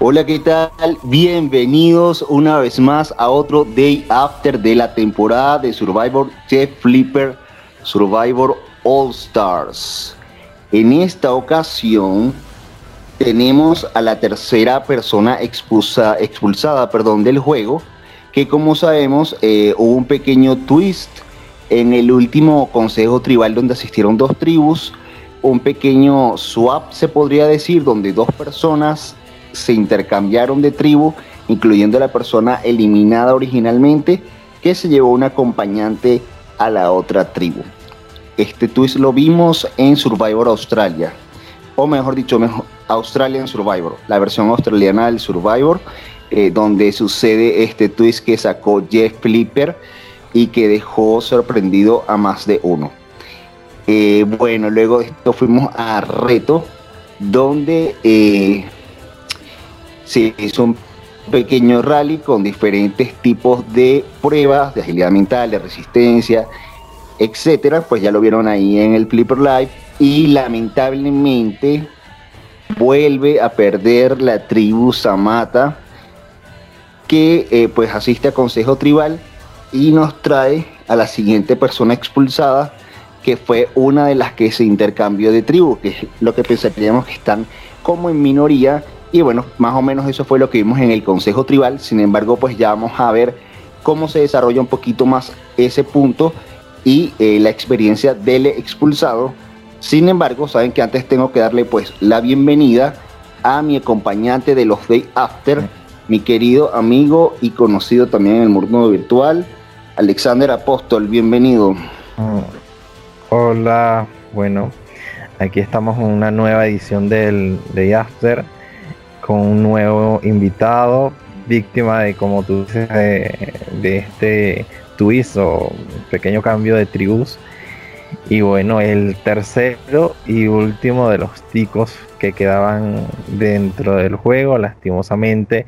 Hola, ¿qué tal? Bienvenidos una vez más a otro Day After de la temporada de Survivor Chef Flipper Survivor All Stars. En esta ocasión tenemos a la tercera persona expulsada perdón, del juego, que como sabemos eh, hubo un pequeño twist en el último consejo tribal donde asistieron dos tribus, un pequeño swap se podría decir, donde dos personas se intercambiaron de tribu, incluyendo la persona eliminada originalmente, que se llevó un acompañante a la otra tribu. Este twist lo vimos en Survivor Australia, o mejor dicho, mejor, Australian Survivor, la versión australiana del Survivor, eh, donde sucede este twist que sacó Jeff Flipper y que dejó sorprendido a más de uno. Eh, bueno, luego de esto fuimos a Reto, donde eh, se hizo un pequeño rally con diferentes tipos de pruebas de agilidad mental, de resistencia, etcétera. Pues ya lo vieron ahí en el Flipper Live. Y lamentablemente vuelve a perder la tribu Samata, que eh, pues asiste a Consejo Tribal y nos trae a la siguiente persona expulsada, que fue una de las que se intercambió de tribu, que es lo que pensaríamos que están como en minoría. Y bueno, más o menos eso fue lo que vimos en el Consejo Tribal. Sin embargo, pues ya vamos a ver cómo se desarrolla un poquito más ese punto y eh, la experiencia del expulsado. Sin embargo, saben que antes tengo que darle pues la bienvenida a mi acompañante de los Day After, mi querido amigo y conocido también en el mundo virtual, Alexander Apóstol, bienvenido. Mm. Hola, bueno, aquí estamos en una nueva edición del Day After con un nuevo invitado, víctima de, como tú dices, de, este twist o pequeño cambio de tribus. Y bueno, el tercero y último de los ticos que quedaban dentro del juego, lastimosamente,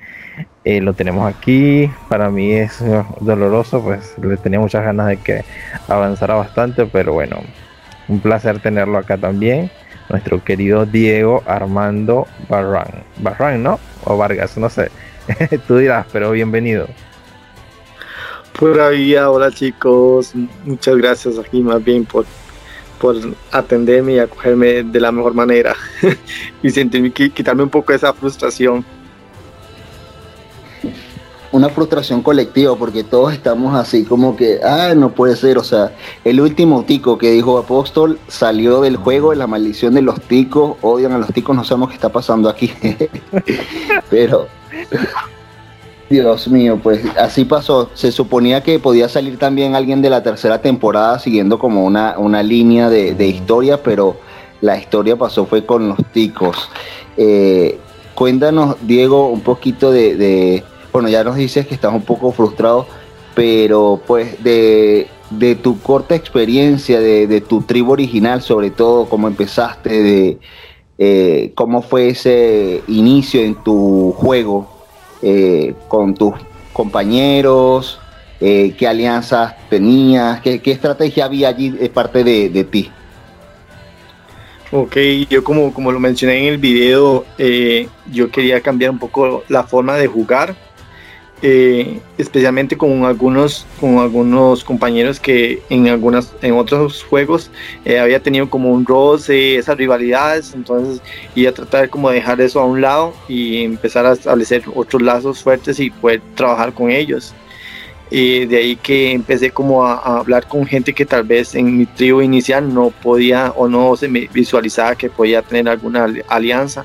eh, lo tenemos aquí. Para mí es doloroso, pues le tenía muchas ganas de que avanzara bastante, pero bueno, un placer tenerlo acá también. Nuestro querido Diego Armando Barran. Barran, ¿no? O Vargas, no sé. Tú dirás, pero bienvenido. Pura vida, hola chicos. Muchas gracias aquí más bien por por atenderme y acogerme de la mejor manera y sentirme quitarme un poco esa frustración. Una frustración colectiva porque todos estamos así como que, ah, no puede ser, o sea, el último tico que dijo Apóstol salió del juego de la maldición de los ticos, odian a los ticos, no sabemos qué está pasando aquí, pero Dios mío, pues así pasó. Se suponía que podía salir también alguien de la tercera temporada siguiendo como una, una línea de, historia, pero la historia pasó fue con los ticos. Eh, cuéntanos, Diego, un poquito de, bueno, ya nos dices que estás un poco frustrado, pero pues de, tu corta experiencia, de, tu tribu original, sobre todo, cómo empezaste, de eh, cómo fue ese inicio en tu juego eh, con tus compañeros, eh, qué alianzas tenías, qué, estrategia había allí de parte de, ti. Ok, yo como, como lo mencioné en el video, eh, yo quería cambiar un poco la forma de jugar eh, especialmente con algunos, con algunos compañeros que en, algunas, en otros juegos eh, había tenido como un roce, esas rivalidades, entonces iba a tratar como de dejar eso a un lado y empezar a establecer otros lazos fuertes y poder trabajar con ellos. de ahí que empecé como a, hablar con gente que tal vez en mi tribu inicial no podía o no se me visualizaba que podía tener alguna alianza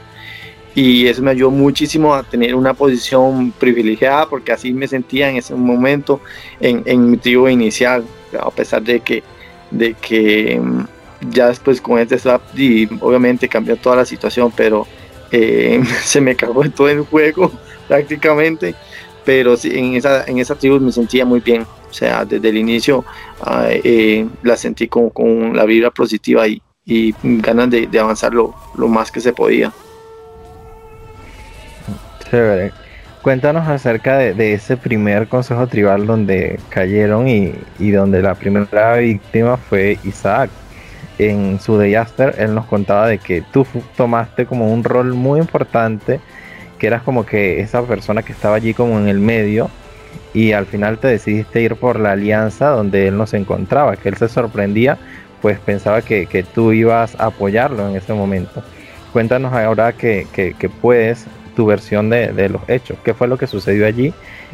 y eso me ayudó muchísimo a tener una posición privilegiada porque así me sentía en ese momento en, en mi tribu inicial, a pesar de que, de que mm, ya después con este swap y obviamente cambió toda la situación, pero eh, se me acabó todo el juego prácticamente, pero sí, en esa, en esa tribu me sentía muy bien, o sea, desde el inicio ah, eh, la sentí con, con, la vibra positiva y, y ganas de, de avanzar lo más que se podía. Cuéntanos acerca de, ese primer consejo tribal donde cayeron y, donde la primera víctima fue Isaac. En su Deyaster él nos contaba de que tú tomaste como un rol muy importante que eras como que esa persona que estaba allí como en el medio y al final te decidiste ir por la alianza donde él no se encontraba, que él se sorprendía, pues pensaba que, que tú ibas a apoyarlo en ese momento. Cuéntanos ahora que, que, puedes tu versión de, de, los hechos, qué fue lo que sucedió allí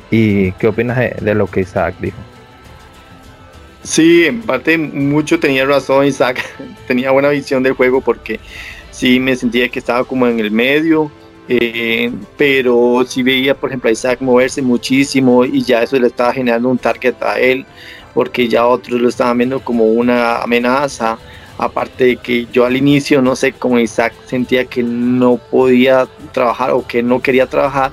y qué opinas de, lo que Isaac dijo. Sí, en parte mucho tenía razón Isaac, tenía buena visión del juego porque sí me sentía que estaba como en el medio, eh, pero sí veía, por ejemplo, a Isaac moverse muchísimo y ya eso le estaba generando un target a él, porque ya otros lo estaban viendo como una amenaza. Aparte de que yo al inicio, no sé, como Isaac sentía que no podía trabajar o que no quería trabajar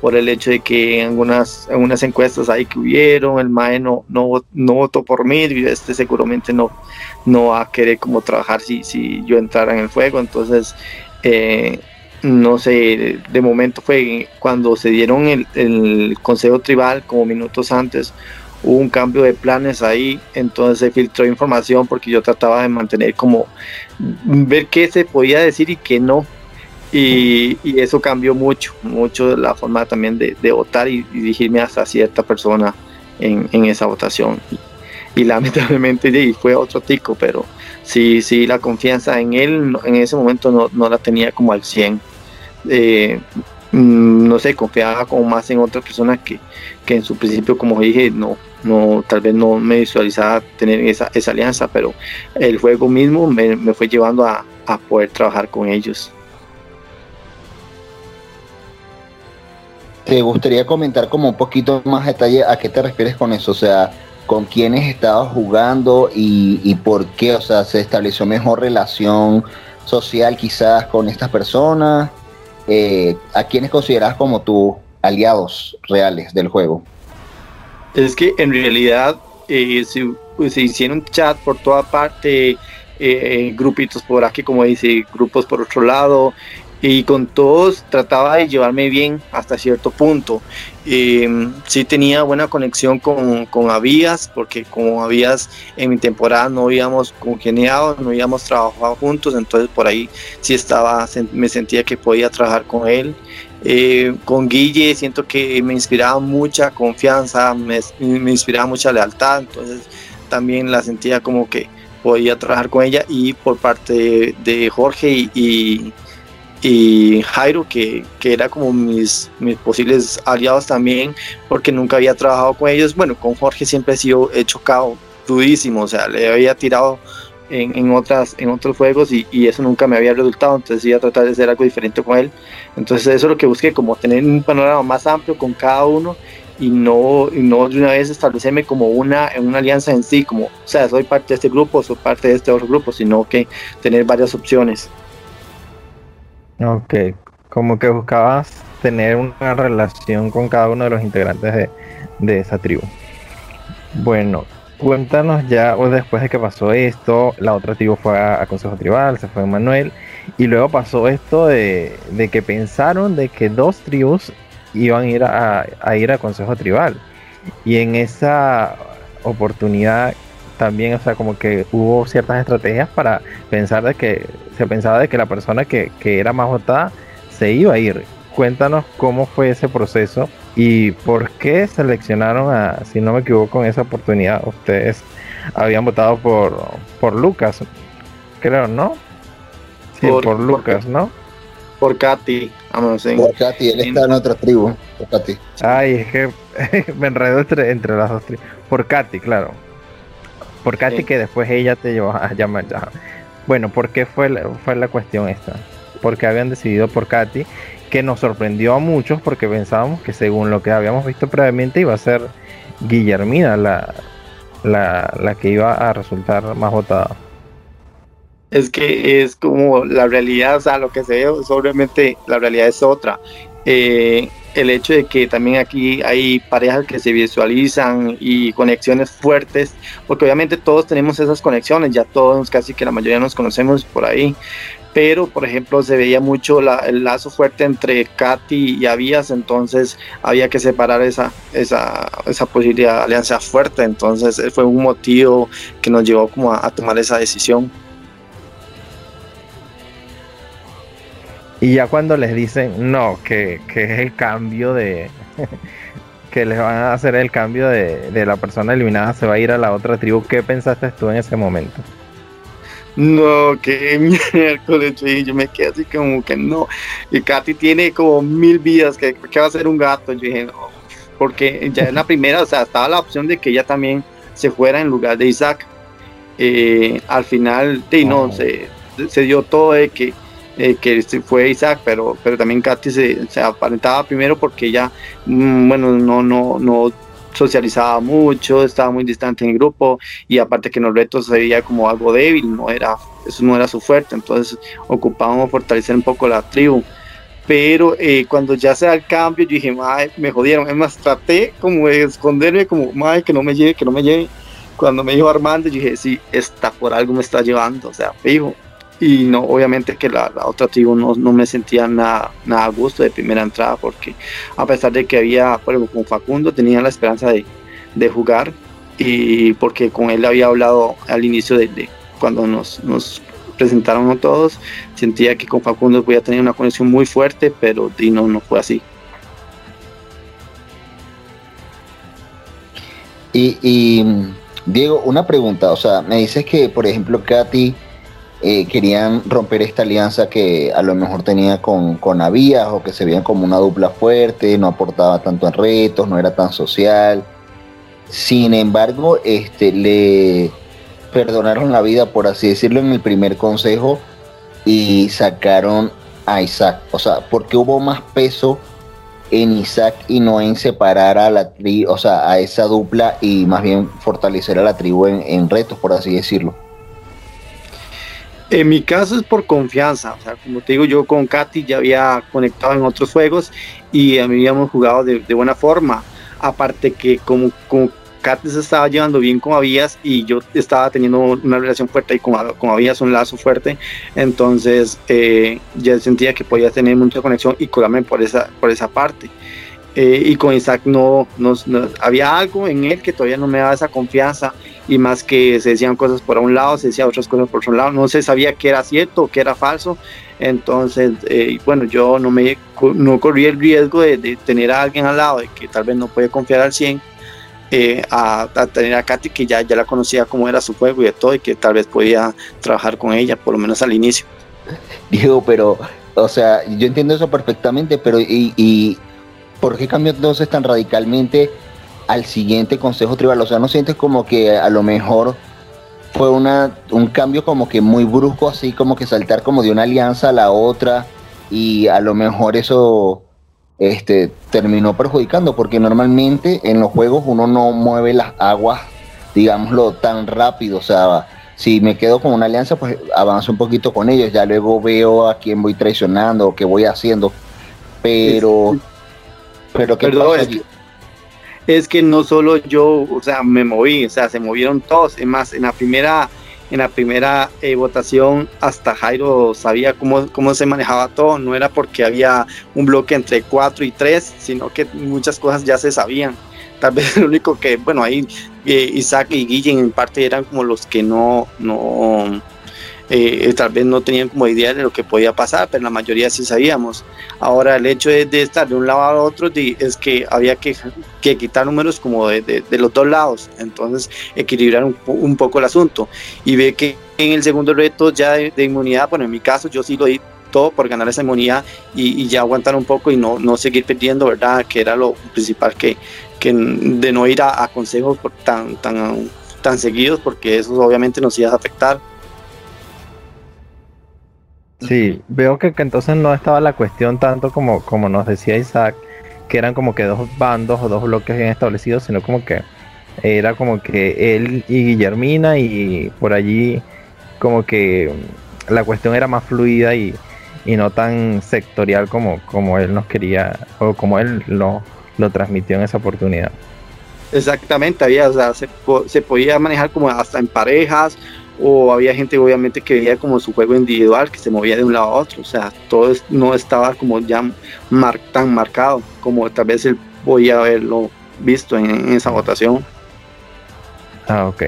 por el hecho de que en algunas, encuestas ahí que hubieron, el MAE no, no, votó por mí, este seguramente no, no va a querer como trabajar si, si yo entrara en el fuego. Entonces, eh, no sé, de momento fue cuando se dieron el, consejo tribal, como minutos antes, hubo un cambio de planes ahí, entonces se filtró información porque yo trataba de mantener como ver qué se podía decir y qué no. Y, eso cambió mucho, mucho la forma también de, votar y, dirigirme hasta cierta persona en, esa votación. Y, lamentablemente fue otro tico, pero sí, sí, la confianza en él en ese momento no, no la tenía como al 100 eh, mm, no sé, confiaba como más en otras personas que, que, en su principio, como dije, no, no, tal vez no me visualizaba tener esa, esa alianza, pero el juego mismo me, me fue llevando a, a, poder trabajar con ellos. ¿Te gustaría comentar como un poquito más detalle a qué te refieres con eso? O sea, con quiénes estabas jugando y, y por qué, o sea, se estableció mejor relación social quizás con estas personas eh, ¿a quiénes consideras como tus aliados reales del juego? Es que en realidad eh, se, hicieron chat por toda parte, eh, grupitos por aquí, como dice, grupos por otro lado, y con todos trataba de llevarme bien hasta cierto punto. Eh, sí tenía buena conexión con, con porque como Avías en mi temporada no habíamos congeniado, no habíamos trabajado juntos, entonces por ahí sí estaba, me sentía que podía trabajar con él. Eh, con Guille siento que me inspiraba mucha confianza, me, inspiraba mucha lealtad, entonces también la sentía como que podía trabajar con ella y por parte de, Jorge y y Jairo, que, que, era como mis, mis posibles aliados también, porque nunca había trabajado con ellos. Bueno, con Jorge siempre he sido he chocado dudísimo, o sea, le había tirado en, en otras, en otros juegos y, eso nunca me había resultado, entonces iba a tratar de hacer algo diferente con él. Entonces eso es lo que busqué, como tener un panorama más amplio con cada uno y no, y no de una vez establecerme como una, una alianza en sí, como, o sea, soy parte de este grupo, soy parte de este otro grupo, sino que tener varias opciones. Ok, como que buscabas tener una relación con cada uno de los integrantes de, esa tribu. Bueno, cuéntanos ya, o después de que pasó esto, la otra tribu fue a, Consejo Tribal, se fue Manuel, y luego pasó esto de, que pensaron de que dos tribus iban a ir a, ir a Consejo Tribal. Y en esa oportunidad también, o sea, como que hubo ciertas estrategias para pensar de que se pensaba de que la persona que, era más votada se iba a ir. Cuéntanos cómo fue ese proceso y por qué seleccionaron a, si no me equivoco, en esa oportunidad, ustedes habían votado por, por Lucas, creo, ¿no? Sí, por, Lucas, ¿no? Por Katy, vamos a Por Katy, él está en otra tribu, por Katy. Ay, es que me enredo entre, entre las dos tribus. Por Katy, claro. Por Katy que después ella te llevó a llamar. Bueno, ¿por qué fue la, fue la cuestión esta? Porque habían decidido por Katy, que nos sorprendió a muchos porque pensábamos que según lo que habíamos visto previamente iba a ser Guillermina la, la, que iba a resultar más votada. Es que es como la realidad, o sea, lo que se ve, obviamente la realidad es otra. Eh, el hecho de que también aquí hay parejas que se visualizan y conexiones fuertes, porque obviamente todos tenemos esas conexiones, ya todos, casi que la mayoría nos conocemos por ahí, pero por ejemplo se veía mucho el lazo fuerte entre Katy y Avías, entonces había que separar esa, esa, esa posibilidad de alianza fuerte, entonces fue un motivo que nos llevó como a tomar esa decisión. Y ya cuando les dicen no, que, que es el cambio de. que les van a hacer el cambio de, de, la persona eliminada, se va a ir a la otra tribu. ¿Qué pensaste tú en ese momento? No, que miércoles, yo me quedé así como que no. Y Katy tiene como mil vidas, que, va a ser un gato. Yo dije, no, porque ya en la primera, o sea, estaba la opción de que ella también se fuera en lugar de Isaac. Eh, al final, sí, no, se, se dio todo de que eh, que fue Isaac, pero, pero también Katy se, aparentaba primero porque ella, mm, bueno, no, no, no socializaba mucho, estaba muy distante en el grupo y aparte que en los retos se veía como algo débil, no era, eso no era su fuerte, entonces ocupábamos fortalecer un poco la tribu. Pero eh, cuando ya se da el cambio, yo dije, me jodieron. Es más, traté como de esconderme, como, madre, que no me lleve, que no me lleve. Cuando me dijo Armando, yo dije, sí, está por algo me está llevando, o sea, fijo y no obviamente que la, otra tribu no, no, me sentía nada, nada a gusto de primera entrada porque a pesar de que había por ejemplo con Facundo tenía la esperanza de, de jugar y porque con él había hablado al inicio de, cuando nos, nos presentaron a todos sentía que con Facundo podía tener una conexión muy fuerte pero y no, no fue así. Y, y Diego una pregunta o sea me dices que por ejemplo Katy eh, querían romper esta alianza que a lo mejor tenía con, con o que se veían como una dupla fuerte, no aportaba tanto en retos, no era tan social. Sin embargo, este, le perdonaron la vida, por así decirlo, en el primer consejo y sacaron a Isaac. O sea, porque hubo más peso en Isaac y no en separar a la tri, o sea, a esa dupla y más bien fortalecer a la tribu en retos, por así decirlo. En mi caso es por confianza, o sea, como te digo, yo con Katy ya había conectado en otros juegos y a mí habíamos jugado de, buena forma. Aparte que como, como Katy se estaba llevando bien con Avías y yo estaba teniendo una relación fuerte y con, con Avías un lazo fuerte, entonces eh, ya sentía que podía tener mucha conexión y colarme por esa, por esa parte. Eh, y con Isaac no, no, había algo en él que todavía no me daba esa confianza y más que se decían cosas por un lado, se decían otras cosas por otro lado, no se sabía qué era cierto o qué era falso, entonces, eh, bueno, yo no, me, no corrí el riesgo de, tener a alguien al lado de que tal vez no puede confiar al 100, eh, a, tener a Katy que ya, ya la conocía cómo era su juego y de todo y que tal vez podía trabajar con ella, por lo menos al inicio. Digo, pero, o sea, yo entiendo eso perfectamente, pero y ¿por qué cambió entonces tan radicalmente al siguiente Consejo Tribal? O sea, ¿no sientes como que a lo mejor fue una, un cambio como que muy brusco, así como que saltar como de una alianza a la otra y a lo mejor eso este, terminó perjudicando? Porque normalmente en los juegos uno no mueve las aguas, digámoslo, tan rápido, o sea... Si me quedo con una alianza, pues avanzo un poquito con ellos, ya luego veo a quién voy traicionando qué voy haciendo. Pero pero ¿qué Perdón, es, que, no solo yo, o sea, me moví, o sea, se movieron todos. Es más, en la primera, en la primera eh, votación hasta Jairo sabía cómo, cómo se manejaba todo. No era porque había un bloque entre 4 y 3, sino que muchas cosas ya se sabían. Tal vez lo único que, bueno, ahí eh, Isaac y Guillen en parte eran como los que no, no, eh, tal vez no tenían como idea de lo que podía pasar, pero la mayoría sí sabíamos. Ahora el hecho de, estar de un lado a otro es que había que, quitar números como de, los dos lados, entonces equilibrar un, poco el asunto. Y ve que en el segundo reto ya de, inmunidad, bueno, en mi caso yo sí lo di todo por ganar esa inmunidad y, ya aguantar un poco y no, no seguir perdiendo, ¿verdad? Que era lo principal que, que de no ir a, consejos tan, tan, tan seguidos porque eso obviamente nos iba a afectar Sí, veo que, entonces no estaba la cuestión tanto como, como nos decía Isaac, que eran como que dos bandos o dos bloques bien establecidos, sino como que era como que él y Guillermina y por allí como que la cuestión era más fluida y, no tan sectorial como, como él nos quería o como él lo, lo transmitió en esa oportunidad. Exactamente, había, o sea, se, se podía manejar como hasta en parejas o había gente obviamente que veía como su juego individual, que se movía de un lado a otro, o sea, todo no estaba como ya tan marcado como tal vez él podía haberlo visto en, esa votación. Ah, ok.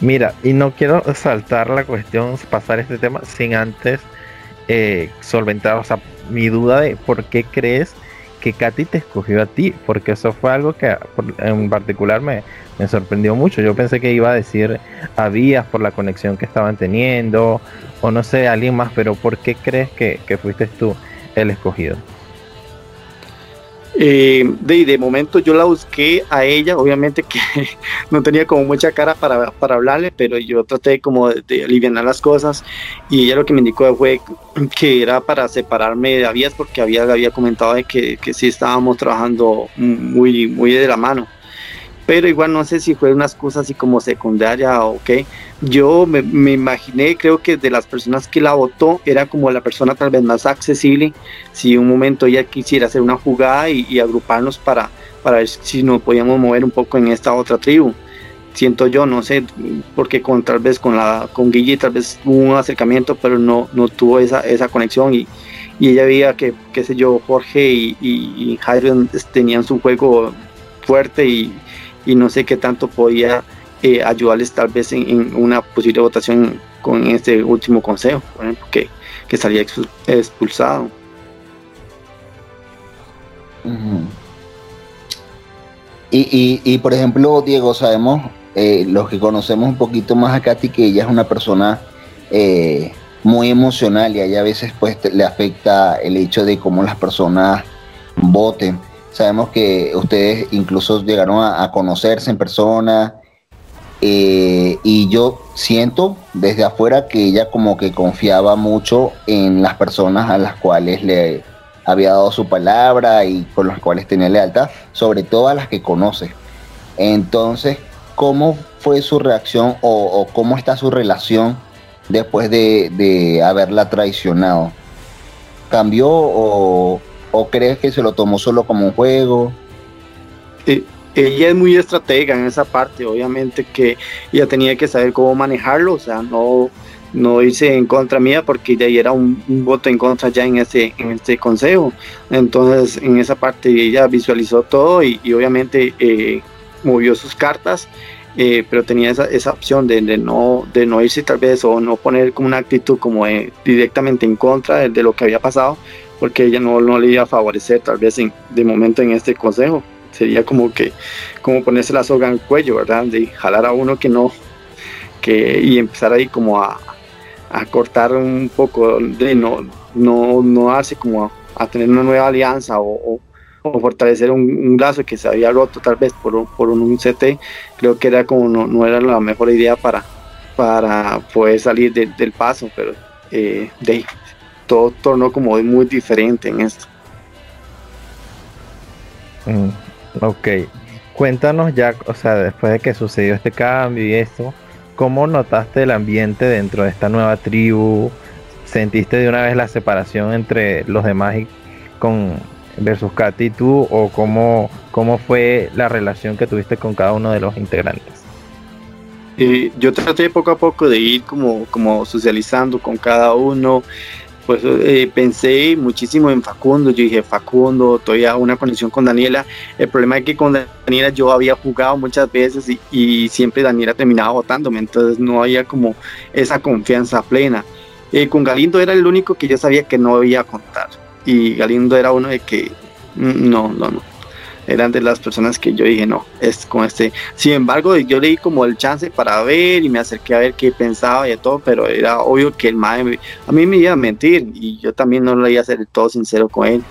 Mira, y no quiero saltar la cuestión, pasar este tema sin antes eh, solventar, o sea, mi duda de por qué crees que Katy te escogió a ti, porque eso fue algo que en particular me, me sorprendió mucho. Yo pensé que iba a decir a Vías por la conexión que estaban teniendo, o no sé, alguien más, pero ¿por qué crees que, fuiste tú el escogido? Eh, de, de momento yo la busqué a ella, obviamente que no tenía como mucha cara para, para hablarle, pero yo traté como de, aliviar las cosas y ella lo que me indicó fue que era para separarme de Avías porque había, había comentado de que, que sí estábamos trabajando muy, muy de la mano pero igual no sé si fue una excusa así como secundaria o qué. Yo me, imaginé, creo que de las personas que la votó, era como la persona tal vez más accesible, si un momento ella quisiera hacer una jugada y, agruparnos para, para ver si nos podíamos mover un poco en esta otra tribu. Siento yo, no sé, porque con tal vez con la con Guille tal vez hubo un acercamiento, pero no, no tuvo esa, esa conexión y, y ella veía que, qué sé yo, Jorge y, y, y Jairo tenían su juego fuerte y, y no sé qué tanto podía eh, ayudarles tal vez en, una posible votación con este último consejo, por ejemplo, que, que salía expulsado. y, y, por ejemplo, Diego, sabemos, eh, los que conocemos un poquito más a Katy, que ella es una persona eh, muy emocional y a ella a veces pues le afecta el hecho de cómo las personas voten. Sabemos que ustedes incluso llegaron a, conocerse en persona. Eh, y yo siento desde afuera que ella como que confiaba mucho en las personas a las cuales le había dado su palabra y con las cuales tenía lealtad, sobre todo a las que conoce. Entonces, ¿cómo fue su reacción o, cómo está su relación después de, de haberla traicionado? ¿Cambió o, ¿O crees que se lo tomó solo como un juego? ella es muy estratega en esa parte, obviamente que ella tenía que saber cómo manejarlo, o sea, no, no irse en contra mía porque ya era un, voto en contra ya en este, en este consejo. Entonces, en esa parte ella visualizó todo y, obviamente eh, movió sus cartas, eh, pero tenía esa, esa opción de, no, de no irse tal vez o no poner como una actitud como directamente en contra de, lo que había pasado, porque ella no, no le iba a favorecer tal vez en, de momento en este consejo. Sería como que como ponerse la soga en el cuello, ¿verdad? De jalar a uno que no, que, y empezar ahí como a, a cortar un poco, de no, no, no hace como a, tener una nueva alianza o, o, fortalecer un, un, lazo que se había roto tal vez por, por un, CT, creo que era como no, no era la mejor idea para, para poder salir del paso, pero eh, de todo tornó como muy diferente en esto. Mm, ok, cuéntanos ya, o sea, después de que sucedió este cambio y esto, ¿cómo notaste el ambiente dentro de esta nueva tribu? ¿Sentiste de una vez la separación entre los demás y con versus Katy y tú? ¿O cómo, cómo fue la relación que tuviste con cada uno de los integrantes? Eh, yo traté poco a poco de ir como, como socializando con cada uno, pues eh, pensé muchísimo en Facundo, yo dije Facundo, todavía una conexión con Daniela, el problema es que con Daniela yo había jugado muchas veces y, siempre Daniela terminaba votándome, entonces no había como esa confianza plena. Eh, con Galindo era el único que yo sabía que no iba a contar y Galindo era uno de que mm, no, no, no, eran de las personas que yo dije, no, es con este. Sin embargo, yo le di como el chance para ver y me acerqué a ver qué pensaba y todo, pero era obvio que el mae a mí me iba a mentir y yo también no lo iba a ser todo sincero con él.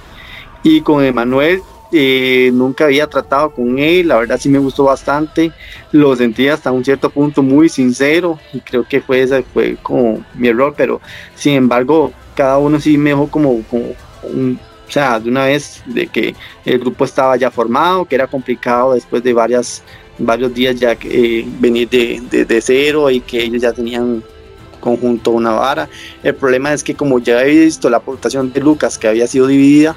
Y con Emanuel eh, nunca había tratado con él, la verdad sí me gustó bastante, lo sentí hasta un cierto punto muy sincero y creo que fue ese fue como mi error, pero sin embargo cada uno sí me dejó como, como un, o sea, de una vez de que el grupo estaba ya formado, que era complicado después de varias, varios días ya eh, venir de, de, cero y que ellos ya tenían conjunto una vara. El problema es que como ya he visto la aportación de Lucas que había sido dividida,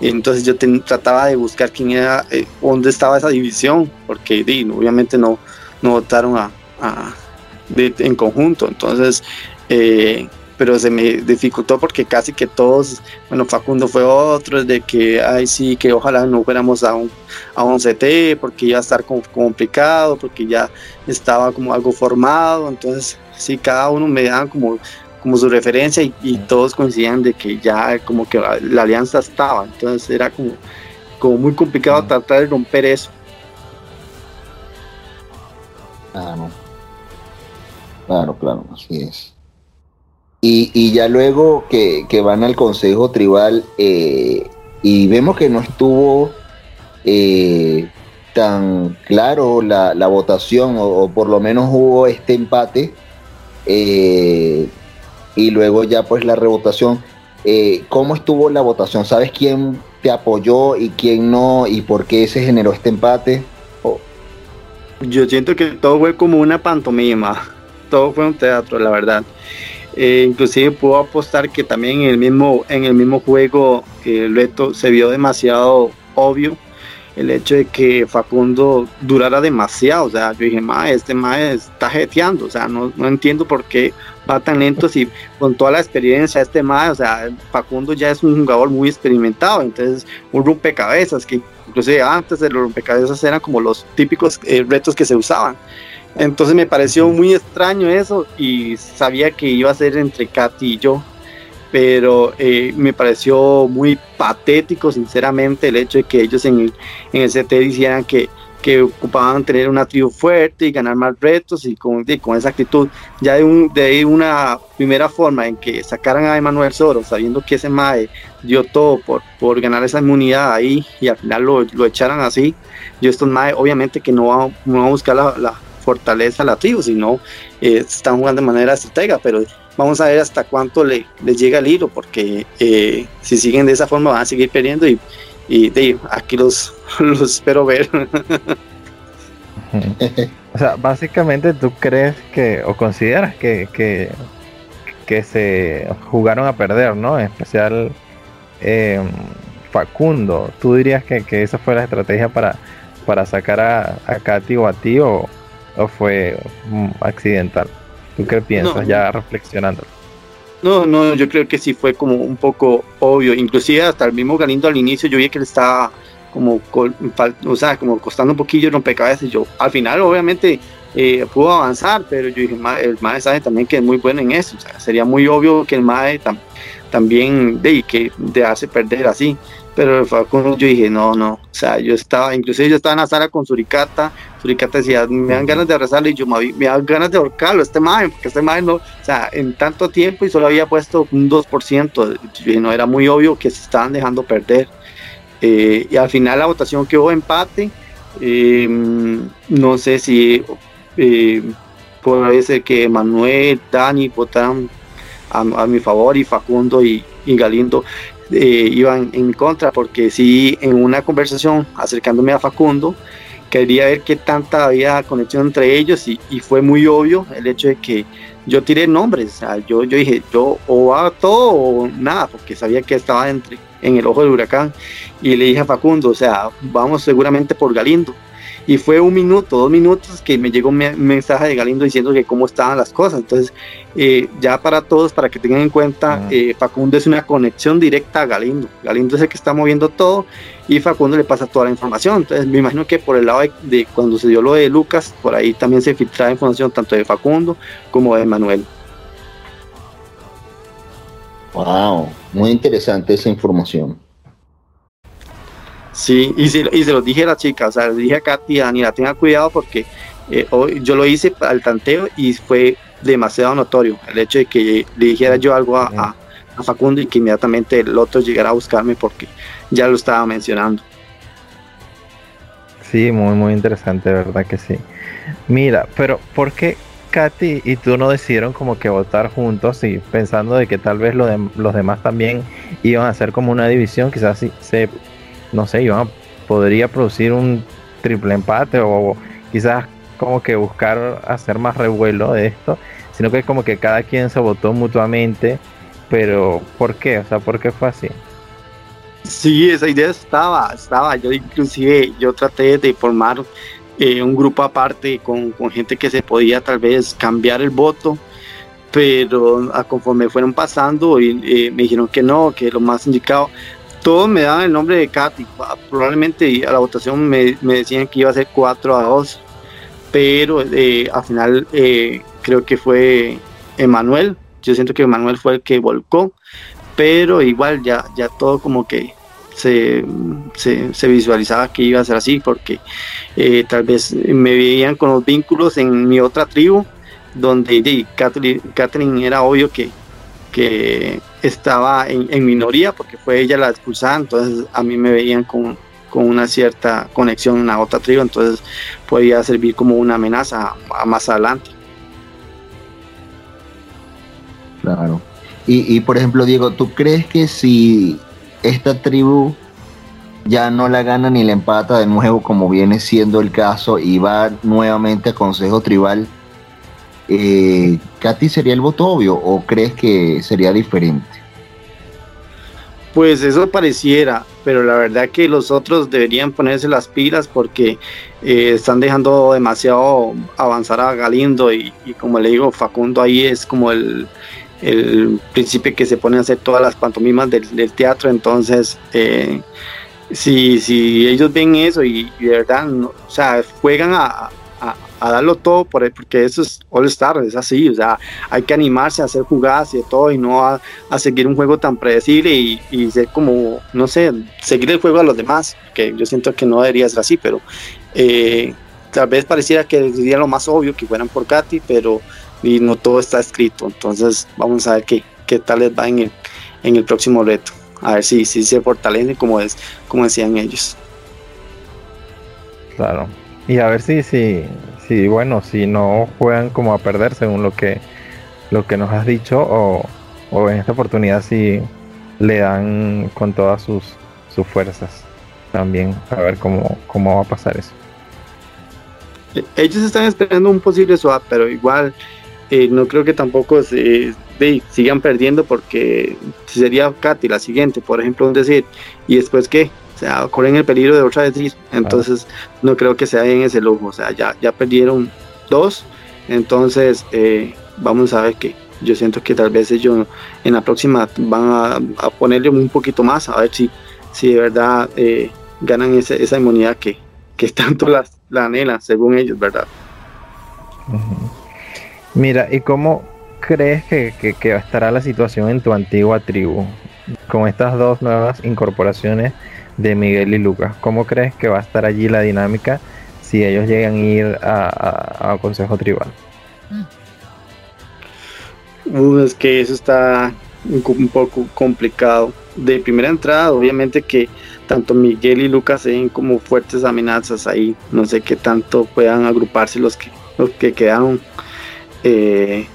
entonces yo trataba de buscar quién era, eh, dónde estaba esa división, porque obviamente no, no votaron a, en conjunto. Entonces, eh, pero se me dificultó porque casi que todos, bueno, Facundo fue otro, de que, ay, sí, que ojalá no fuéramos a un, a un CT, porque iba a estar complicado, porque ya estaba como algo formado, entonces, sí, cada uno me daban como como su referencia y, todos coincidían de que ya como que la, alianza estaba, entonces era como, como muy complicado tratar de romper eso. Claro, claro, claro, así es. Y, ya luego que, van al Consejo Tribal eh, y vemos que no estuvo eh, tan claro la, votación, o, por lo menos hubo este empate, eh, y luego ya pues la revotación. ¿Cómo estuvo la votación? ¿Sabes quién te apoyó y quién no? ¿Y por qué se generó este empate? Yo siento que todo fue como una pantomima, todo fue un teatro, la verdad. Eh, inclusive puedo apostar que también en el mismo, en el mismo juego eh, el reto se vio demasiado obvio el hecho de que Facundo durara demasiado. O sea, yo dije, ma, este ma está jeteando. O sea, no, no, entiendo por qué va tan lento si con toda la experiencia este ma, o sea, Facundo ya es un jugador muy experimentado. Entonces, un rompecabezas que inclusive antes de los rompecabezas eran como los típicos eh, retos que se usaban. Entonces me pareció muy extraño eso y sabía que iba a ser entre Katy y yo, pero eh, me pareció muy patético, sinceramente, el hecho de que ellos en el, en el CT dijeran que, que ocupaban tener una tribu fuerte y ganar más retos y con, con esa actitud. Ya de, un, de una primera forma en que sacaran a Emanuel Soro, sabiendo que ese MAE dio todo por, por ganar esa inmunidad ahí y al final lo, lo echaran así. Yo estos MAE obviamente que no van no va a buscar la fortaleza la tribu, sino eh, están jugando de manera estratega, pero vamos a ver hasta cuánto le, les llega el hilo, porque eh, si siguen de esa forma van a seguir perdiendo y, aquí los, espero ver. o sea, básicamente tú crees que, o consideras que, que, que se jugaron a perder, ¿no? En especial eh, Facundo. ¿Tú dirías que, que, esa fue la estrategia para, para sacar a, a Katy o a ti o, o fue accidental? ¿Tú qué piensas ya reflexionando? No, no, yo creo que sí fue como un poco obvio. Inclusive hasta el mismo Galindo al inicio yo vi que le estaba como, o sea, como costando un poquillo rompecabezas. Yo al final obviamente eh, pudo avanzar, pero yo dije, el MAE sabe también que es muy bueno en eso. O sea, sería muy obvio que el MAE también de, que te hace perder así. Pero Facundo yo dije, no, no, o sea, yo estaba, inclusive yo estaba en la sala con Suricata, Suricata decía, me dan ganas de abrazarle y yo me, dan ganas de ahorcarlo, este madre, porque este madre no, o sea, en tanto tiempo y solo había puesto un 2%, y no era muy obvio que se estaban dejando perder. Eh, y al final la votación quedó empate, em, no sé si eh, puede ser que Manuel, Dani votaron a, mi favor y Facundo y, y Galindo eh, iban en mi contra, porque sí, en una conversación acercándome a Facundo, quería ver qué tanta había conexión entre ellos y, fue muy obvio el hecho de que yo tiré nombres, yo, yo dije, yo o va todo o nada, porque sabía que estaba entre, en el ojo del huracán. Y le dije a Facundo, o sea, vamos seguramente por Galindo y fue un minuto, dos minutos que me llegó un mensaje de Galindo diciendo que cómo estaban las cosas. Entonces, eh, ya para todos, para que tengan en cuenta, eh, Facundo es una conexión directa a Galindo. Galindo es el que está moviendo todo y Facundo le pasa toda la información. Entonces, me imagino que por el lado de, cuando se dio lo de Lucas, por ahí también se filtraba información tanto de Facundo como de Manuel. Wow, muy interesante esa información. Sí, y se, y se los dije a la chica, o sea, le dije a Katy, Daniela, tenga cuidado porque eh, hoy yo lo hice al tanteo y fue demasiado notorio el hecho de que le dijera yo algo a, Facundo y que inmediatamente el otro llegara a buscarme porque ya lo estaba mencionando. Sí, muy, muy interesante, verdad que sí. Mira, pero ¿por qué Katy y tú no decidieron como que votar juntos y pensando de que tal vez lo de, los demás también iban a hacer como una división, quizás sí, se no sé, Iván, podría producir un triple empate o quizás como que buscar hacer más revuelo de esto, sino que es como que cada quien se votó mutuamente, pero ¿por qué? O sea, ¿por qué fue así? Sí, esa idea estaba, estaba, yo inclusive yo traté de formar eh, un grupo aparte con, gente que se podía tal vez cambiar el voto, pero a conforme fueron pasando eh, me dijeron que no, que lo más indicado todos me daban el nombre de Katy. Probablemente a la votación me, decían que iba a ser 4 a 2, pero eh, al final eh, creo que fue Emanuel yo siento que Manuel fue el que volcó, pero igual ya, ya todo como que se, se, visualizaba que iba a ser así, porque eh, tal vez me veían con los vínculos en mi otra tribu, donde Catherine, era obvio que, que estaba en, minoría, porque fue ella la expulsada, entonces a mí me veían con, con una cierta conexión a otra tribu, entonces podía servir como una amenaza más adelante. Claro. Y, y por ejemplo, Diego, ¿tú crees que si esta tribu ya no la gana ni la empata de nuevo, como viene siendo el caso, y va nuevamente a Consejo Tribal, eh, ¿Katy sería el voto obvio o crees que sería diferente? Pues eso pareciera, pero la verdad que los otros deberían ponerse las pilas porque eh, están dejando demasiado avanzar a Galindo y, como le digo, Facundo ahí es como el, el príncipe que se pone a hacer todas las pantomimas del, teatro, entonces eh, si, si ellos ven eso y, de verdad, o sea, juegan a, a darlo todo por porque eso es All Star, es así, o sea, hay que animarse a hacer jugadas y de todo y no a, seguir un juego tan predecible y, ser como, no sé, seguir el juego a los demás, que yo siento que no debería ser así, pero eh, tal vez pareciera que sería lo más obvio que fueran por Katy, pero y no todo está escrito, entonces vamos a ver qué, qué tal les va en el, en el próximo reto, a ver si, si se fortalece como, es, como decían ellos. Claro, y a ver si, si, si bueno, si no juegan como a perder según lo que lo que nos has dicho o, en esta oportunidad si le dan con todas sus, sus fuerzas también a ver cómo, cómo va a pasar eso. Ellos están esperando un posible swap, pero igual eh, no creo que tampoco se, sigan perdiendo porque sería Katy la siguiente, por ejemplo, decir, y después qué, sea, corren el peligro de otra vez entonces no creo que sea en ese lujo, o sea, ya, ya perdieron dos, entonces eh, vamos a ver que yo siento que tal vez ellos en la próxima van a, ponerle un poquito más, a ver si, si de verdad eh, ganan esa inmunidad que, que tanto la, la anhela, según ellos, ¿verdad? Mira, ¿y cómo crees que, que, que estará la situación en tu antigua tribu? Con estas dos nuevas incorporaciones de Miguel y Lucas. ¿Cómo crees que va a estar allí la dinámica si ellos llegan a ir a, Consejo Tribal? Es que eso está un, poco complicado. De primera entrada, obviamente que tanto Miguel y Lucas se ven como fuertes amenazas ahí. No sé qué tanto puedan agruparse los que, los que quedaron. Eh,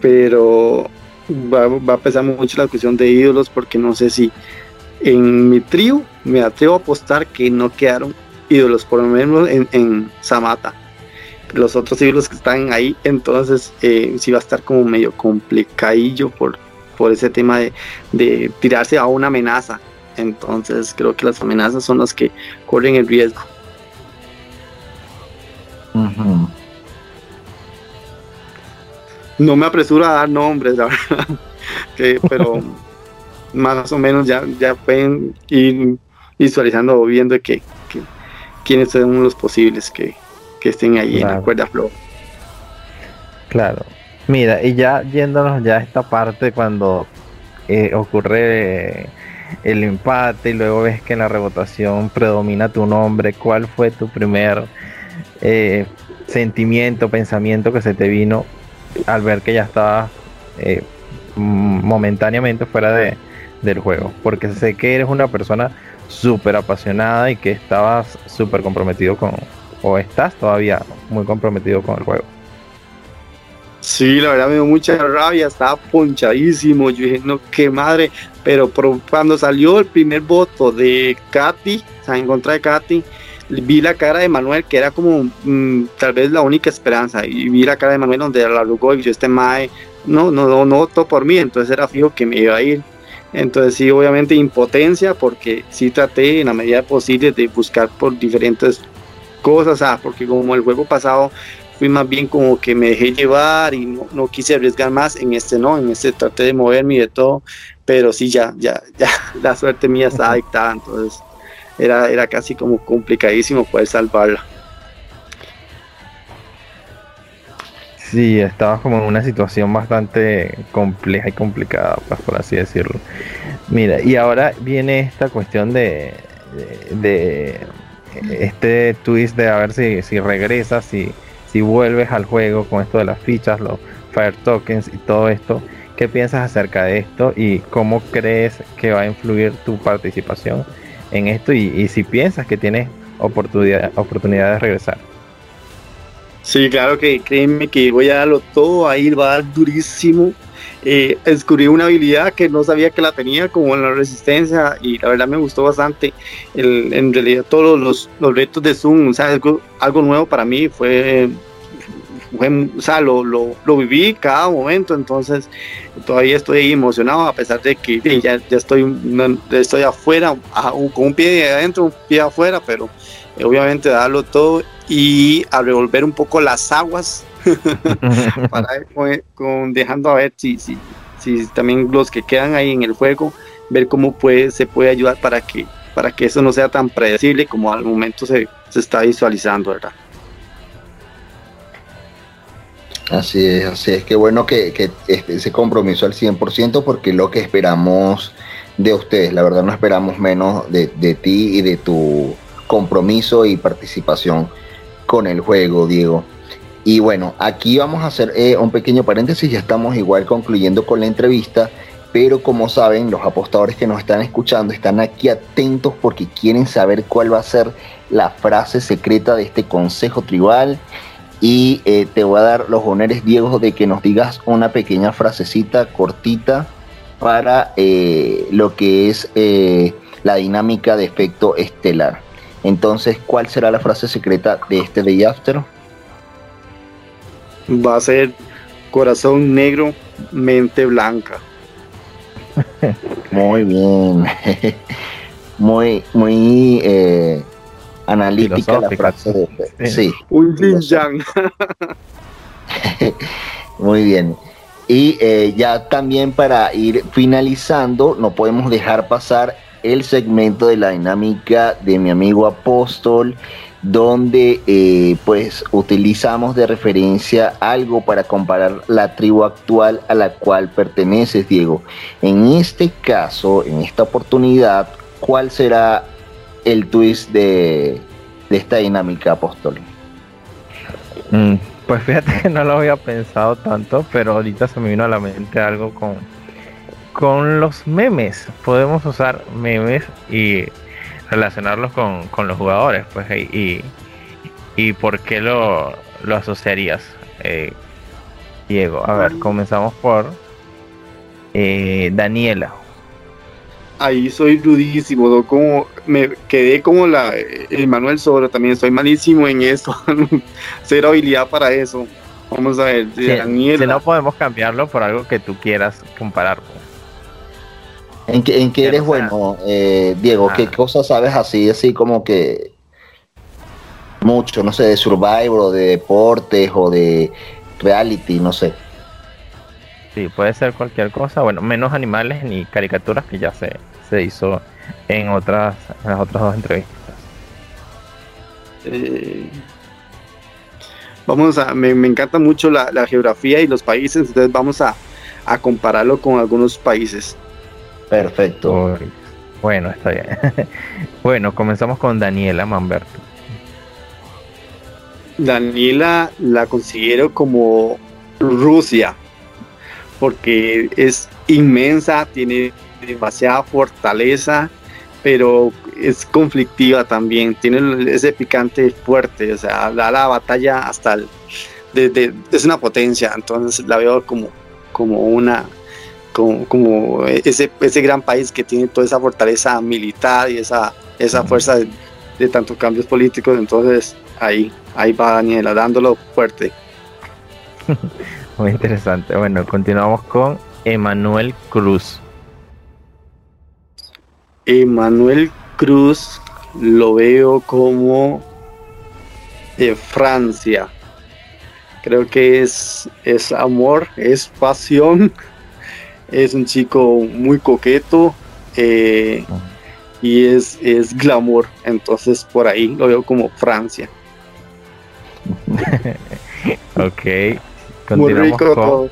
pero va, va, a pesar mucho la cuestión de ídolos porque no sé si en mi trío me atrevo a apostar que no quedaron ídolos, por lo menos en, en Samata. Los otros ídolos que están ahí, entonces eh, sí va a estar como medio complicadillo por, por ese tema de, tirarse a una amenaza. Entonces creo que las amenazas son las que corren el riesgo. No me apresuro a dar nombres, la verdad. pero más o menos ya, ya pueden ir visualizando o viendo que, quiénes son los posibles que, estén ahí en la cuerda flow. Claro. Mira, y ya yéndonos ya a esta parte cuando eh, ocurre el empate y luego ves que en la rebotación predomina tu nombre, ¿cuál fue tu primer eh, sentimiento, pensamiento que se te vino al ver que ya estabas eh, momentáneamente fuera de, del juego, porque sé que eres una persona súper apasionada y que estabas súper comprometido con, o estás todavía muy comprometido con el juego. Sí, la verdad me dio mucha rabia, estaba ponchadísimo, yo dije, no, qué madre, pero cuando salió el primer voto de Katy, o sea, en contra de Katy, vi la cara de Manuel, que era como mm, tal vez la única esperanza, y vi la cara de Manuel donde la y yo este mae, no, no, no, no votó por mí, entonces era fijo que me iba a ir. Entonces sí, obviamente impotencia porque sí traté en la medida posible de buscar por diferentes cosas, ah, porque como el juego pasado fui más bien como que me dejé llevar y no, quise arriesgar más, en este no, en este traté de moverme y de todo, pero sí ya, ya, ya la suerte mía estaba dictada, entonces era, era casi como complicadísimo poder salvarla. Sí, estabas como en una situación bastante compleja y complicada, pues, por así decirlo. Mira, y ahora viene esta cuestión de, de, este twist de a ver si, si regresas, si, si vuelves al juego con esto de las fichas, los Fire Tokens y todo esto. ¿Qué piensas acerca de esto y cómo crees que va a influir tu participación en esto y, y si piensas que tienes oportunidad, oportunidad de regresar? Sí, claro que créeme que voy a darlo todo ahí, va a dar durísimo. Eh, descubrí una habilidad que no sabía que la tenía, como en la resistencia, y la verdad me gustó bastante. El, en realidad, todos los, los, retos de Zoom, o sea, algo, algo nuevo para mí fue. fue o sea, lo, lo, lo, viví cada momento, entonces todavía estoy emocionado, a pesar de que ya, ya estoy, estoy afuera, con un pie adentro, un pie afuera, pero obviamente darlo todo y a revolver un poco las aguas para con, dejando a ver si, si, si también los que quedan ahí en el juego ver cómo puede, se puede ayudar para que para que eso no sea tan predecible como al momento se, se está visualizando, ¿verdad? Así es, así es que bueno que, que ese compromiso al 100% porque lo que esperamos de ustedes, la verdad no esperamos menos de, de ti y de tu compromiso y participación con el juego, Diego. Y bueno, aquí vamos a hacer eh, un pequeño paréntesis, ya estamos igual concluyendo con la entrevista, pero como saben, los apostadores que nos están escuchando están aquí atentos porque quieren saber cuál va a ser la frase secreta de este consejo tribal. Y eh, te voy a dar los honores, Diego, de que nos digas una pequeña frasecita cortita para eh, lo que es la dinámica de efecto estelar. Entonces, ¿cuál será la frase secreta de este Day After? Va a ser corazón negro, mente blanca. muy bien. muy, muy eh, analítica la frase de este. Sí. Un yin muy bien. Y eh, ya también para ir finalizando, no podemos dejar pasar el segmento de la dinámica de mi amigo Apóstol, donde eh, pues utilizamos de referencia algo para comparar la tribu actual a la cual perteneces, Diego. En este caso, en esta oportunidad, ¿cuál será el twist de, esta dinámica, Apóstol? Mm, pues fíjate que no lo había pensado tanto, pero ahorita se me vino a la mente algo con con los memes. Podemos usar memes y relacionarlos con, los jugadores, pues, y, y por qué lo, lo asociarías, eh, Diego. A ver, comenzamos por eh, Daniela. Ahí soy rudísimo, como me quedé como la el Manuel Sobra también, soy malísimo en eso, cero habilidad para eso. Vamos a ver, Daniela. Si no podemos cambiarlo por algo que tú quieras comparar. ¿En qué, en eres bueno, eh, Diego? ¿Qué cosas sabes así, así como que mucho, no sé, de Survivor o de deportes o de reality, no sé? Sí, puede ser cualquier cosa, bueno, menos animales ni caricaturas que ya se, se hizo en otras, en las otras dos entrevistas. Eh, vamos a, me, encanta mucho la, geografía y los países, entonces vamos a, a compararlo con algunos países. Perfecto. Bueno, está bien. bueno, comenzamos con Daniela Manberto. Daniela la considero como Rusia, porque es inmensa, tiene demasiada fortaleza, pero es conflictiva también, tiene ese picante fuerte, o sea, da la batalla hasta el... es una potencia, entonces la veo como, como una como, ese, ese gran país que tiene toda esa fortaleza militar y esa, esa fuerza de, tantos cambios políticos, entonces ahí, ahí va Daniela dándolo fuerte. Muy interesante. Bueno, continuamos con Emanuel Cruz. Emanuel Cruz lo veo como de Francia. Creo que es, es amor, es pasión es un chico muy coqueto eh, y es, es glamour. Entonces por ahí lo veo como Francia. ok. Muy rico todo.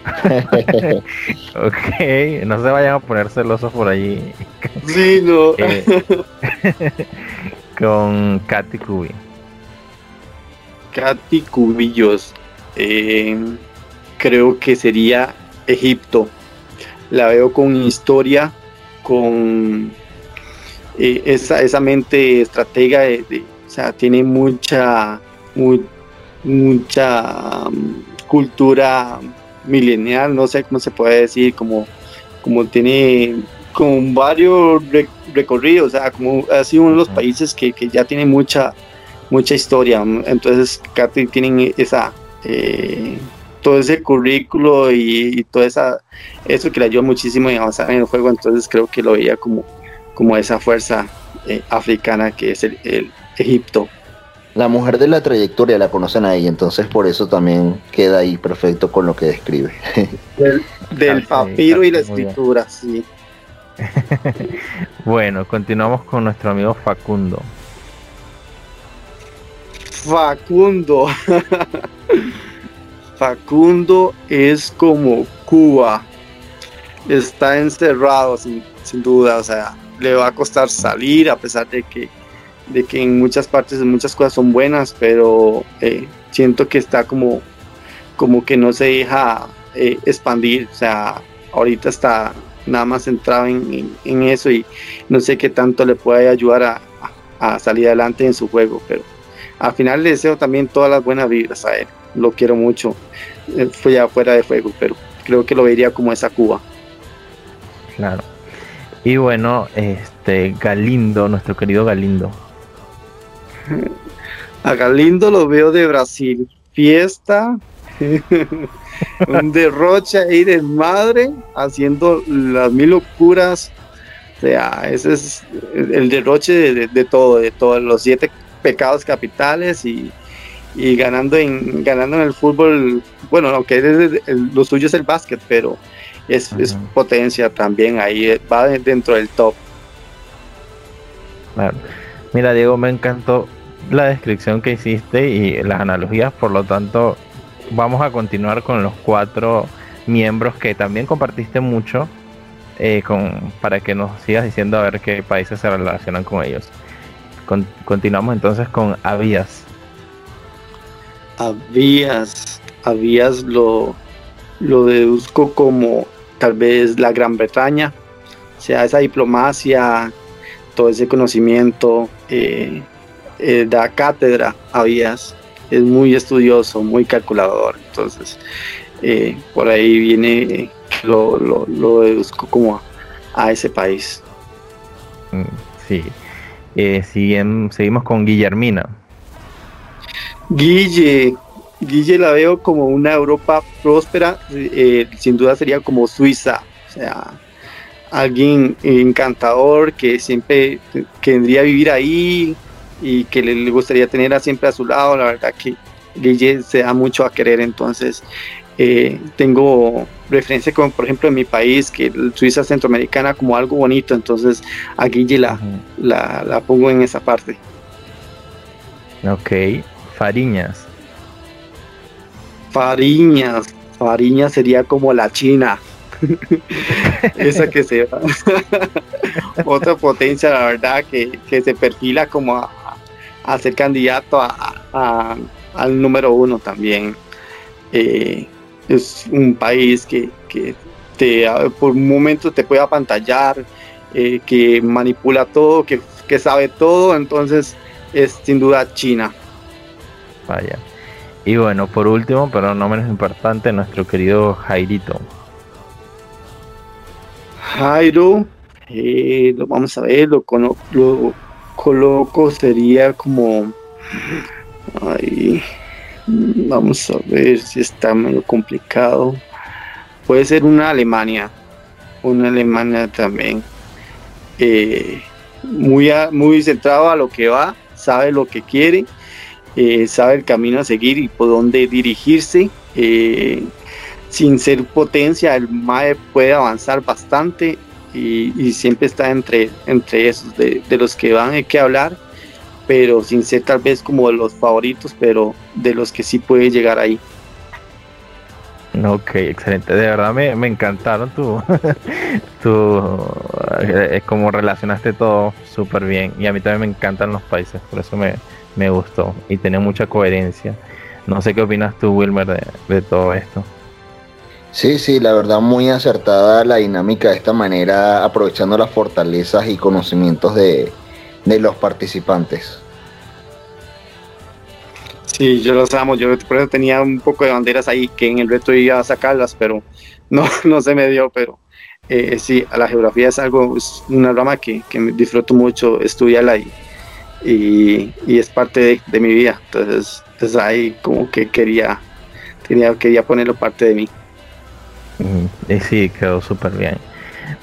ok, no se vayan a poner celosos por allí. Sí, no. Eh, con Katy Kubi. Katy Cubillos. Eh, creo que sería Egipto. La veo con historia, con eh, esa, esa mente estratega, de, o sea, tiene mucha, mucha um, cultura milenial, no sé cómo se puede decir, como, como tiene con varios recorridos, o sea, como ha sido uno de los países que, ya tiene mucha, mucha historia. Entonces, Katy tienen esa, eh, todo ese currículo y, todo esa, eso que le ayudó muchísimo a avanzar en el juego. Entonces, creo que lo veía como, como esa fuerza eh, africana que es el, Egipto. La mujer de la trayectoria la conocen ahí, entonces por eso también queda ahí perfecto con lo que describe. Del, papiro y la escritura, sí. bueno, continuamos con nuestro amigo Facundo. Facundo. Facundo es como Cuba. Está encerrado sin, duda. O sea, le va a costar salir a pesar de que, de que en muchas partes muchas cosas son buenas, pero eh, siento que está como, como que no se deja eh, expandir. O sea, ahorita está nada más centrado en, eso y no sé qué tanto le puede ayudar a, salir adelante en su juego, pero al final le deseo también todas las buenas vibras a él, lo quiero mucho, eh, fue ya fuera de juego, pero creo que lo vería como esa Cuba. Claro. Y bueno, este Galindo, nuestro querido Galindo. A Galindo lo veo de Brasil. Fiesta, un derroche ahí de madre, haciendo las mil locuras. O sea, ese es el derroche de, todo, de todos los siete pecados capitales y, ganando en ganando en el fútbol. Bueno, aunque es, lo suyo es el básquet, pero es, potencia también ahí, va dentro del top. Mira, Diego, me encantó la descripción que hiciste y las analogías, por lo tanto, vamos a continuar con los cuatro miembros que también compartiste mucho eh, con, para que nos sigas diciendo a ver qué países se relacionan con ellos. continuamos entonces con Avías. Avías, Avías lo, lo deduzco como tal vez la Gran Bretaña, o sea, esa diplomacia, todo ese conocimiento, eh, eh, da cátedra Avías es muy estudioso, muy calculador. Entonces, eh, por ahí viene, lo, lo, lo deduzco como a, ese país. Mm, sí. Eh, seguimos con Guillermina. Guille, Guille la veo como una Europa próspera, eh, sin duda sería como Suiza, o sea, alguien encantador que siempre querría vivir ahí, y que le, gustaría tener a siempre a su lado. La verdad que Guille se da mucho a querer, entonces eh, tengo referencia como por ejemplo en mi país, que Suiza centroamericana como algo bonito, entonces a Guille la, la, pongo en esa parte. Ok, Fariñas. Fariñas, Fariñas sería como la China. Esa que se va. Otra potencia, la verdad, que, que se perfila como a, a ser candidato a, al número uno también. Eh, es un país que, te, por un momento te puede apantallar, eh, que manipula todo, que, sabe todo, entonces es sin duda China. Y bueno, por último, pero no menos importante, nuestro querido Jairito. Jairo, eh, lo vamos a ver, lo, lo, coloco sería como vamos a ver si está medio complicado puede ser una Alemania una Alemania también eh, muy muy centrado a lo que va sabe lo que quiere eh, sabe el camino a seguir y por dónde dirigirse eh, sin ser potencia el MAE puede avanzar bastante y, siempre está entre, entre esos de, los que van hay que hablar, pero sin ser tal vez como de los favoritos, pero de los que sí puede llegar ahí. Ok, excelente. De verdad me, me encantaron tu, tu eh, como relacionaste todo súper bien. Y a mí también me encantan los países, por eso me, me gustó. Y tiene mucha coherencia. No sé qué opinas tú, Wilmer, de, de todo esto. Sí, sí, la verdad muy acertada la dinámica de esta manera, aprovechando las fortalezas y conocimientos de, de los participantes. Sí, yo los amo. Yo por eso tenía un poco de banderas ahí que en el reto iba a sacarlas, pero no, no se me dio. Pero eh, sí, la geografía es algo, es una rama que, que disfruto mucho estudiarla y, y, es parte de, mi vida. Entonces, es ahí como que quería, tenía, quería ponerlo parte de mí. sí, quedó súper bien.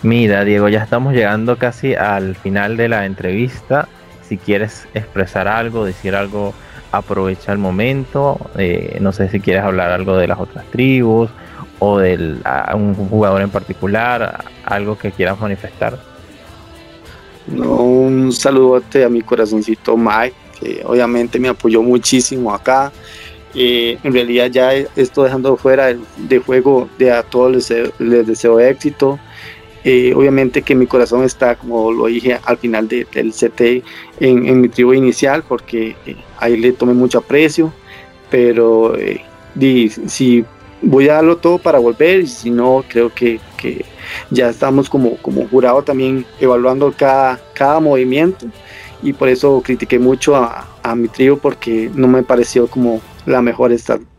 Mira, Diego, ya estamos llegando casi al final de la entrevista. Si quieres expresar algo, decir algo aprovecha el momento. Eh, no sé si quieres hablar algo de las otras tribus o de un jugador en particular, algo que quieras manifestar. Un saludote a mi corazoncito Mike, que obviamente me apoyó muchísimo acá. Eh, en realidad ya estoy dejando fuera de juego de a todos les, les deseo éxito. Eh, obviamente que mi corazón está, como lo dije al final del CT, en, mi tribu inicial, porque eh, ahí le tomé mucho aprecio, pero eh, si voy a darlo todo para volver, y si no, creo que, ya estamos como, como jurado también evaluando cada, cada movimiento, y por eso critiqué mucho a, a mi tribu, porque no me pareció como la mejor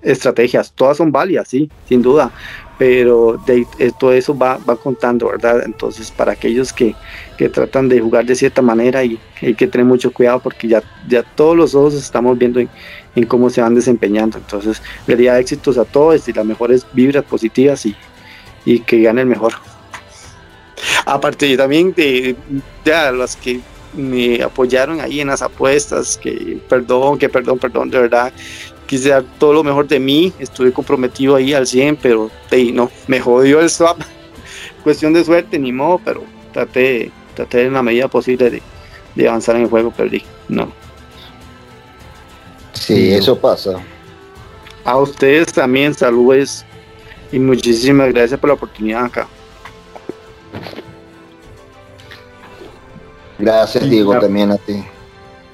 estrategia. Todas son válidas, sí, sin duda, pero de, eh, todo eso va, va, contando, ¿verdad? Entonces, para aquellos que, que, tratan de jugar de cierta manera y hay que tener mucho cuidado porque ya, ya todos los ojos estamos viendo en, en cómo se van desempeñando. Entonces, le daría éxitos a todos y las mejores vibras positivas y, y que gane el mejor. Aparte, yo también de, de los que me apoyaron ahí en las apuestas, que perdón, que perdón, perdón, de verdad, quise dar todo lo mejor de mí, estuve comprometido ahí al 100, pero no, me jodió el swap. Cuestión de suerte, ni modo, pero traté, traté en la medida posible de, avanzar en el juego, perdí, no. Sí, eso pasa. A ustedes también, saludos y muchísimas gracias por la oportunidad acá. Gracias, Diego, también a ti.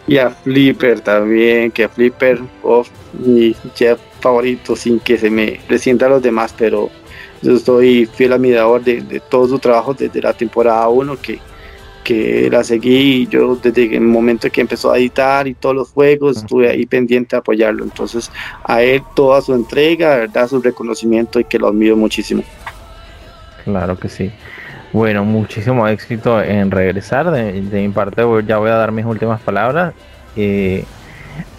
Y a Flipper también, que a Flipper, oh, mi chef favorito, sin que se me resienta a los demás, pero yo estoy fiel admirador de, de todo su trabajo desde la temporada 1 que, que la seguí yo desde el momento que empezó a editar y todos los juegos estuve ahí pendiente de apoyarlo entonces a él toda su entrega verdad su reconocimiento y que lo admiro muchísimo claro que sí bueno, muchísimo éxito en regresar. De, mi parte ya voy a dar mis últimas palabras. Eh,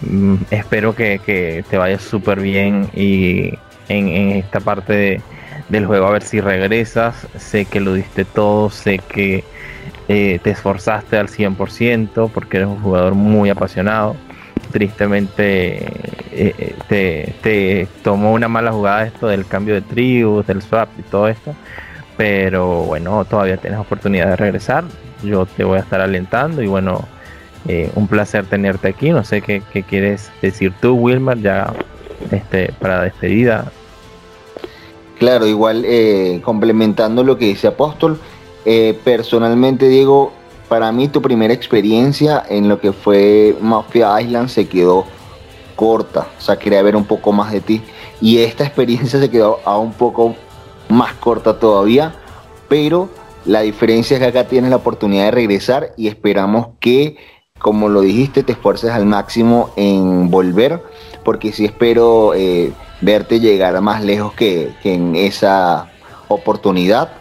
mm, espero que, te vaya súper bien y en, esta parte del juego a ver si regresas. Sé que lo diste todo, sé que eh, te esforzaste al 100% porque eres un jugador muy apasionado. Tristemente eh, te, te tomó una mala jugada esto del cambio de tribus, del swap y todo esto pero bueno, todavía tienes oportunidad de regresar. Yo te voy a estar alentando y bueno, eh, un placer tenerte aquí. No sé qué, quieres decir tú, Wilmer, ya este, para despedida. Claro, igual eh, complementando lo que dice Apóstol, eh, personalmente Diego, para mí tu primera experiencia en lo que fue Mafia Island se quedó corta, o sea, quería ver un poco más de ti y esta experiencia se quedó a un poco más corta todavía, pero la diferencia es que acá tienes la oportunidad de regresar y esperamos que, como lo dijiste, te esfuerces al máximo en volver, porque sí espero eh, verte llegar más lejos que, en esa oportunidad.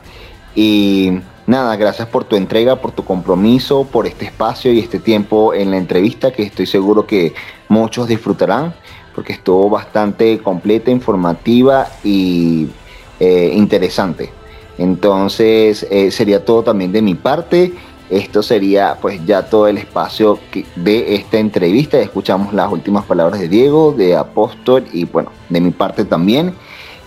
Y nada, gracias por tu entrega, por tu compromiso, por este espacio y este tiempo en la entrevista que estoy seguro que muchos disfrutarán porque estuvo bastante completa, informativa y eh, interesante. Entonces eh, sería todo también de mi parte. Esto sería pues ya todo el espacio de esta entrevista. Escuchamos las últimas palabras de Diego, de Apóstol y bueno, de mi parte también.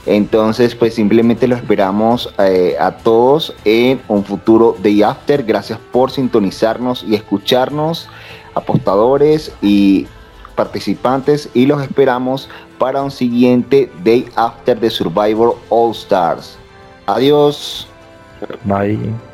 Entonces pues simplemente lo esperamos eh, a todos en un futuro Day After. Gracias por sintonizarnos y escucharnos, apostadores y participantes y los esperamos para un siguiente Day After de Survivor All Stars. Adiós. Bye.